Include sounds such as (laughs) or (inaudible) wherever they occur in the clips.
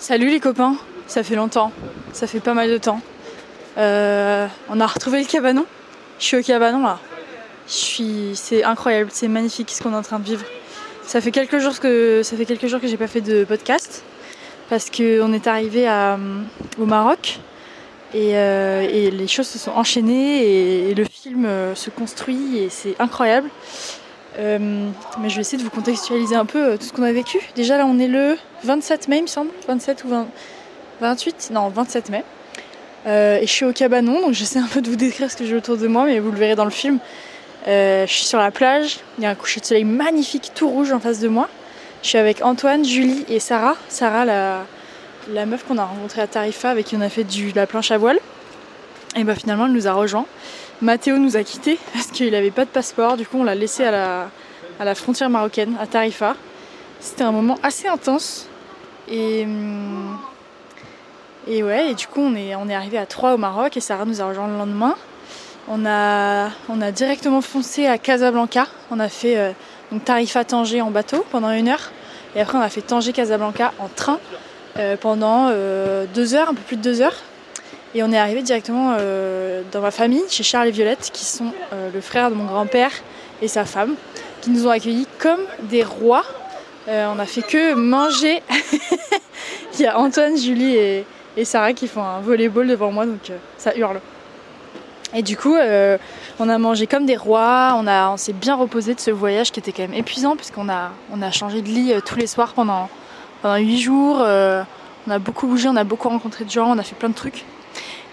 Salut les copains, ça fait longtemps, ça fait pas mal de temps. Euh, on a retrouvé le cabanon. Je suis au cabanon là. Je c'est incroyable, c'est magnifique ce qu'on est en train de vivre. Ça fait quelques jours que ça fait quelques jours que j'ai pas fait de podcast parce qu'on est arrivé à, au Maroc et, euh, et, les choses se sont enchaînées et, le film euh, se construit et c'est incroyable. Euh, mais je vais essayer de vous contextualiser un peu euh, tout ce qu'on a vécu. Déjà là on est le 27 mai il me semble, 27 ou 20, 28 Non 27 mai. Euh, et je suis au cabanon, donc j'essaie un peu de vous décrire ce que j'ai autour de moi, mais vous le verrez dans le film. Je suis sur la plage, il y a un coucher de soleil magnifique tout rouge en face de moi. Je suis avec Antoine, Julie et Sarah. Sarah, la, la meuf qu'on a rencontrée à Tarifa, avec qui on a fait du, de la planche à voile. Et bah finalement, elle nous a rejoint. Mathéo nous a quittés (laughs) parce qu'il n'avait pas de passeport. Du coup, on l'a laissé à la, à la frontière marocaine, à Tarifa. C'était un moment assez intense. Et, hum, et ouais, et du coup, on est, on est arrivé à 3 au Maroc et Sarah nous a rejoint le lendemain. On a, on a directement foncé à Casablanca. On a fait euh, donc Tarifa Tanger en bateau pendant une heure. Et après, on a fait Tanger Casablanca en train euh, pendant euh, deux heures, un peu plus de deux heures. Et on est arrivé directement euh, dans ma famille, chez Charles et Violette, qui sont euh, le frère de mon grand-père et sa femme, qui nous ont accueillis comme des rois. Euh, on a fait que manger. (laughs) Il y a Antoine, Julie et, Sarah qui font un volleyball devant moi, donc ça hurle. Et du coup, on a mangé comme des rois, on, on s'est bien reposé de ce voyage qui était quand même épuisant, puisqu'on a, on a changé de lit tous les soirs pendant, pendant 8 jours. on a beaucoup bougé, on a beaucoup rencontré de gens, on a fait plein de trucs.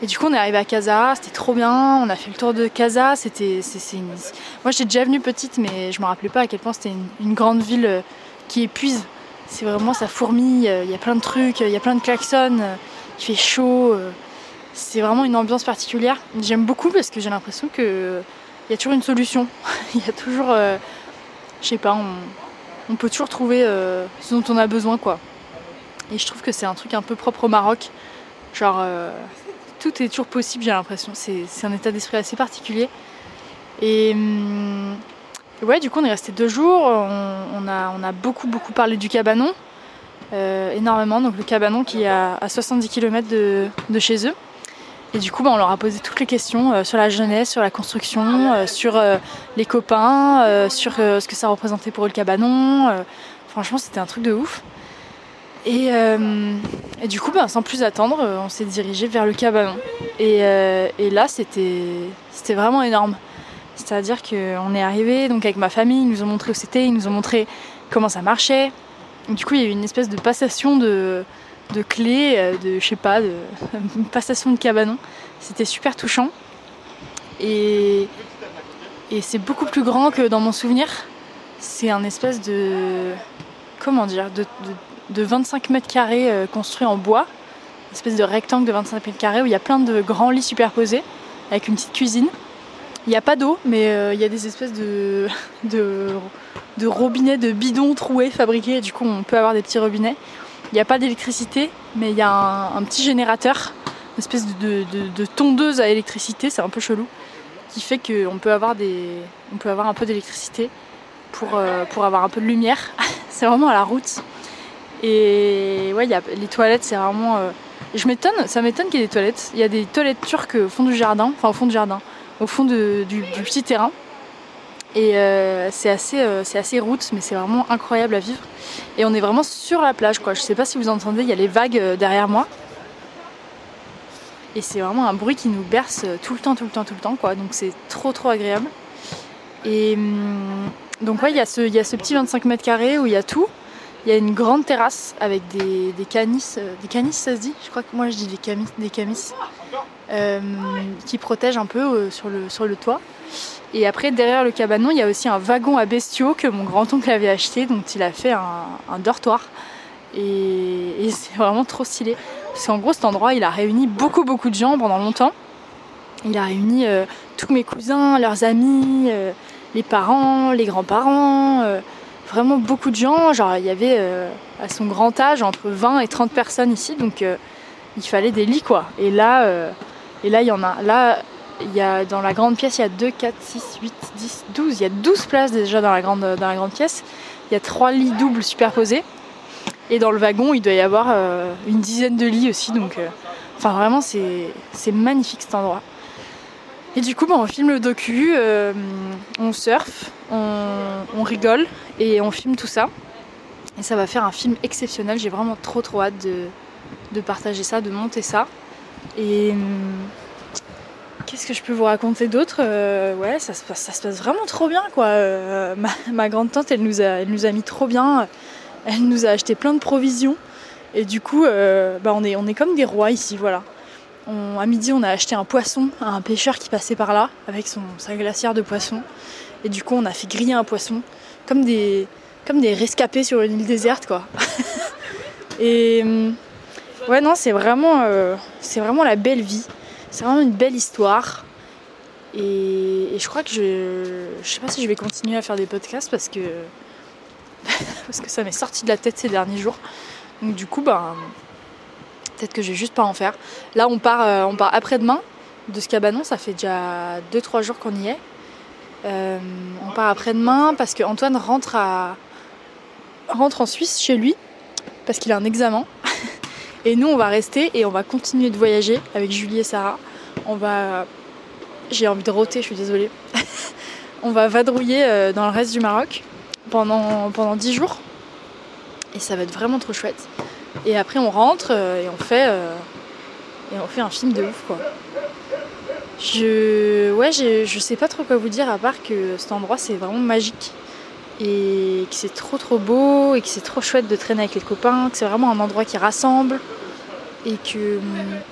Et du coup, on est arrivé à Casa, c'était trop bien. On a fait le tour de Casa. C'était, c'est. Moi, j'étais déjà venue petite, mais je me rappelais pas à quel point c'était une, grande ville qui épuise. C'est vraiment ça fourmille. Il y a plein de trucs, il y a plein de klaxons. Il fait chaud. C'est vraiment une ambiance particulière. J'aime beaucoup parce que j'ai l'impression que il y a toujours une solution. (laughs) Il y a toujours, euh, je sais pas, on, peut toujours trouver euh, ce dont on a besoin, quoi. Et je trouve que c'est un truc un peu propre au Maroc. Genre, euh, tout est toujours possible, j'ai l'impression. C'est un état d'esprit assez particulier. Et hum, ouais, du coup, on est resté deux jours. On, a, beaucoup, beaucoup parlé du cabanon. Euh, énormément. Donc, le cabanon qui est à, à 70 km de, de, chez eux. Et du coup, bah, on leur a posé toutes les questions euh, sur la jeunesse, sur la construction, euh, sur les copains, sur ce que ça représentait pour eux le cabanon. franchement, c'était un truc de ouf. Et, euh, et, du coup, bah, sans plus attendre, on s'est dirigé vers le cabanon. Et, euh, là, c'était vraiment énorme. C'est-à-dire qu'on est arrivé donc avec ma famille, ils nous ont montré où c'était, ils nous ont montré comment ça marchait. Du coup, il y a eu une espèce de passation de, clés, euh, de je sais pas, de une (laughs) passation de cabanon. C'était super touchant. Et, et c'est beaucoup plus grand que dans mon souvenir. C'est un espèce de. Comment dire de 25 mètres carrés euh, construit en bois, une espèce de rectangle de 25 mètres carrés où il y a plein de grands lits superposés avec une petite cuisine. Il n'y a pas d'eau, mais euh, il y a des espèces de, (laughs) robinets, de bidons troués fabriqués. Du coup, on peut avoir des petits robinets. Il n'y a pas d'électricité, mais il y a un, petit générateur, une espèce de, de, de tondeuse à électricité, c'est un peu chelou, qui fait qu'on peut avoir on peut avoir un peu d'électricité pour, euh, pour avoir un peu de lumière. (laughs) c'est vraiment à la route. Et ouais, y a, les toilettes, c'est vraiment. Euh... Je m'étonne, ça m'étonne qu'il y ait des toilettes. Il y a des toilettes turques au fond du jardin, enfin au fond du jardin, au fond du, petit terrain. Et euh, c'est assez, euh, c'est assez route, mais c'est vraiment incroyable à vivre. Et on est vraiment sur la plage, quoi. Je sais pas si vous entendez, il y a les vagues derrière moi. Et c'est vraiment un bruit qui nous berce tout le temps, tout le temps, tout le temps, quoi. Donc c'est trop, trop agréable. Et hum, donc ouais, il y, a ce, il y a ce petit 25 mètres carrés où il y a tout. Il y a une grande terrasse avec des, des canis, euh, des canis ça se dit Je crois que moi je dis des camis, des camis euh, qui protègent un peu euh, sur, le, toit. Et après, derrière le cabanon, il y a aussi un wagon à bestiaux que mon grand-oncle avait acheté, dont il a fait un, dortoir. Et, c'est vraiment trop stylé. Parce qu'en gros, cet endroit, il a réuni beaucoup, beaucoup de gens pendant longtemps. Il a réuni tous mes cousins, leurs amis, les parents, les grands-parents vraiment beaucoup de gens. Genre, il y avait euh, à son grand âge entre 20 et 30 personnes ici, donc euh, il fallait des lits quoi. Et là, euh, et là il y en a. Là, il y a dans la grande pièce, il y a 2, 4, 6, 8, 10, 12. Il y a 12 places déjà dans la grande, dans la grande pièce. Il y a trois lits doubles superposés. Et dans le wagon, il doit y avoir une dizaine de lits aussi. Donc, enfin, vraiment, c'est magnifique cet endroit. Et du coup, bah, on filme le docu, euh, on surfe, on, rigole et on filme tout ça. Et ça va faire un film exceptionnel. J'ai vraiment trop trop hâte de, partager ça, de monter ça. Et hum, qu'est-ce que je peux vous raconter d'autre Euh, Ouais, ça se, passe, ça se passe vraiment trop bien quoi. Euh, ma, ma grande tante, elle nous, a, elle nous a mis trop bien. Elle nous a acheté plein de provisions. Et du coup, bah, on, est, on est comme des rois ici, voilà. À midi, on a acheté un poisson à un pêcheur qui passait par là avec son, sa glacière de poisson. Et du coup, on a fait griller un poisson comme des, comme des rescapés sur une île déserte, quoi. (laughs) Et hum, ouais, non, c'est vraiment, euh, vraiment la belle vie. C'est vraiment une belle histoire. Et, je crois que je, je sais pas si je vais continuer à faire des podcasts parce que (laughs) parce que ça m'est sorti de la tête ces derniers jours. Donc du coup, ben peut-être que je vais juste pas en faire. Là, on part, euh, on part après-demain de ce cabanon. Ça fait déjà 2-3 jours qu'on y est. Euh, on part après-demain parce que Antoine rentre à rentre en Suisse chez lui parce qu'il a un examen. (laughs) Et nous, on va rester et on va continuer de voyager avec Julie et Sarah. On va. J'ai envie de roter, je suis désolée. (laughs) on va vadrouiller euh, dans le reste du Maroc pendant, pendant 10 jours. Et ça va être vraiment trop chouette. Et après, on rentre euh, et on fait. euh, et on fait un film de ouf, quoi. Je. Ouais, j'ai- je sais pas trop quoi vous dire à part que cet endroit, c'est vraiment magique et que c'est trop trop beau et que c'est trop chouette de traîner avec les copains, que c'est vraiment un endroit qui rassemble et que hum,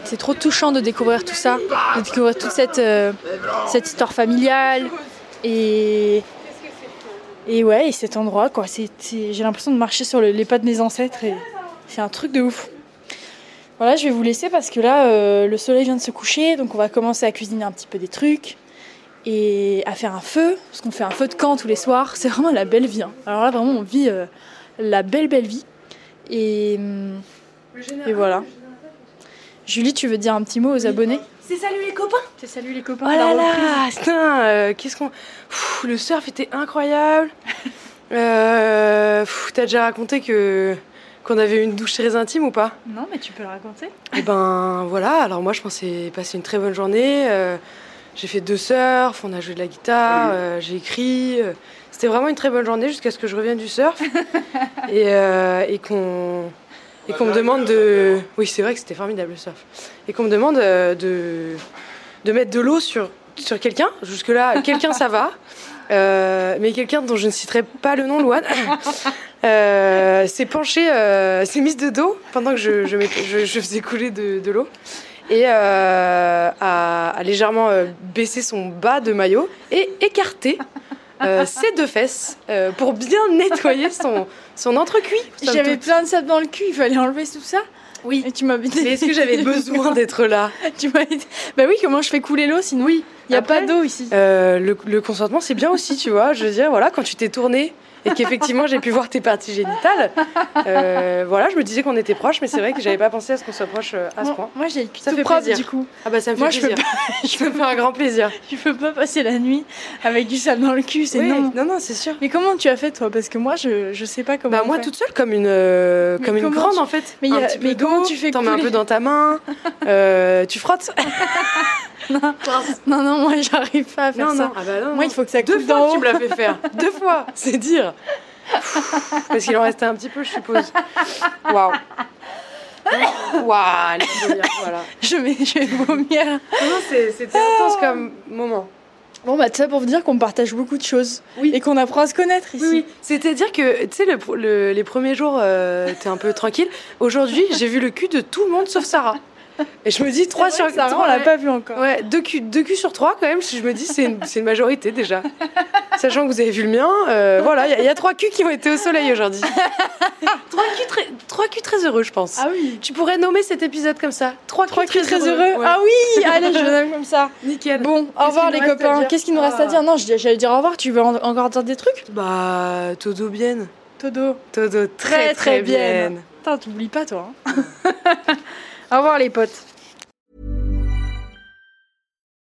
c'est trop touchant de découvrir tout ça, de découvrir toute cette, euh, cette histoire familiale et et ouais et cet endroit quoi. J'ai l'impression de marcher sur le- les pas de mes ancêtres c'est un truc de ouf. Voilà, je vais vous laisser parce que là euh, le soleil vient de se coucher, donc on va commencer à cuisiner un petit peu des trucs et à faire un feu, parce qu'on fait un feu de camp tous les soirs. C'est vraiment la belle vie. hein. Alors là, vraiment, on vit euh, la belle, belle vie. Et, et voilà. Julie, tu veux dire un petit mot aux abonnés? C'est salut les copains C'est salut les copains. Oh là là Putain, euh, qu'est-ce qu'on... Le surf était incroyable. (laughs) Euh, T'as déjà raconté que qu'on avait une douche très intime ou pas Non, mais tu peux le raconter. Et ben voilà, alors moi je pensais passer une très bonne journée. euh, j'ai fait deux surf, on a joué de la guitare, euh, j'ai écrit. euh, C'était vraiment une très bonne journée jusqu'à ce que je revienne du surf (laughs) et, et qu'on et qu'on me demande de. Oui, c'est vrai que c'était formidable le surf. Et qu'on me demande de de mettre de l'eau sur sur quelqu'un. Jusque là, quelqu'un ça va. (laughs) Euh, mais quelqu'un dont je ne citerai pas le nom, Louane, (laughs) euh, s'est penché, euh, s'est mise de dos pendant que je, je, mettais- je- je faisais couler de, de l'eau et euh, a, a légèrement euh, baissé son bas de maillot et écarté euh, ses deux fesses euh, pour bien nettoyer son, son entrecuit. J'avais plein de sable dans le cul, il fallait enlever tout ça. Oui. Et tu m'as Mais est-ce que j'avais (laughs) besoin d'être là? Tu m'as dit- Bah oui, comment je fais couler l'eau sinon? Oui. Il n'y a Après, pas d'eau ici. Euh, le, le consentement, c'est bien aussi, tu vois. Je veux dire, voilà, quand tu t'es tourné et qu'effectivement j'ai pu voir tes parties génitales, euh, voilà, je me disais qu'on était proches, mais c'est vrai que j'avais pas pensé à ce qu'on soit proches euh, à ce point. Moi, j'ai Ça tout fait propre plaisir. du coup. Ah bah ça me fait Moi, je peux plaisir. (laughs) Je me fais un grand plaisir. (laughs) Je peux pas passer la nuit avec du sable dans le cul, c'est Oui, non. non, non, c'est sûr. Mais comment tu as fait toi? Parce que moi, je, je sais pas comment. Bah on moi fait. toute seule comme une euh, comme une comment grande tu- en fait. Mais il y un a- petit peu mais comment d'eau, tu fais T'en mets un peu dans ta main, (laughs) euh, tu frottes. Non, non, moi, j'arrive pas à faire non ça. non, ah bah non. Moi, il faut que ça deux coule d'en fois haut. tu me l'as fait faire. Deux fois, c'est dire. Parce qu'il en restait un petit peu, je suppose. Waouh. Waouh, voilà. Je vais, je vais vomir. Non, c'était intense comme moment. Bon, bah, tout ça pour vous dire qu'on partage beaucoup de choses. Oui. Et qu'on apprend à se connaître ici. Oui, oui. C'est-à-dire que, tu sais, le, le- les premiers jours, euh, t'es un peu tranquille. Aujourd'hui, j'ai vu le cul de tout le monde sauf Sarah. Et je me dis, 3 C'est sur Sarah, on l'a ouais. pas vu encore. Ouais, deux culs, deux culs sur trois quand même, si je me dis, c'est une, c'est une majorité déjà. Sachant que vous avez vu le mien, euh, voilà, il y, a- il y a trois culs qui ont été au soleil aujourd'hui. (laughs) trois, culs très, trois culs très heureux, je pense. Ah oui. Tu pourrais nommer cet épisode comme ça. Trois, Trois culs culs très heureux. Ouais. Ah oui, allez, je l'aime comme ça. Nickel. Bon, au revoir les copains. Qu'est-ce qu'il nous reste à Ah. dire Non, je- j'allais dire au revoir. Tu veux en- encore dire des trucs? Bah, todo bien. Todo. Todo Très, très, très très bien. bien. Putain, t'oublies pas toi. hein. (laughs) au revoir les potes.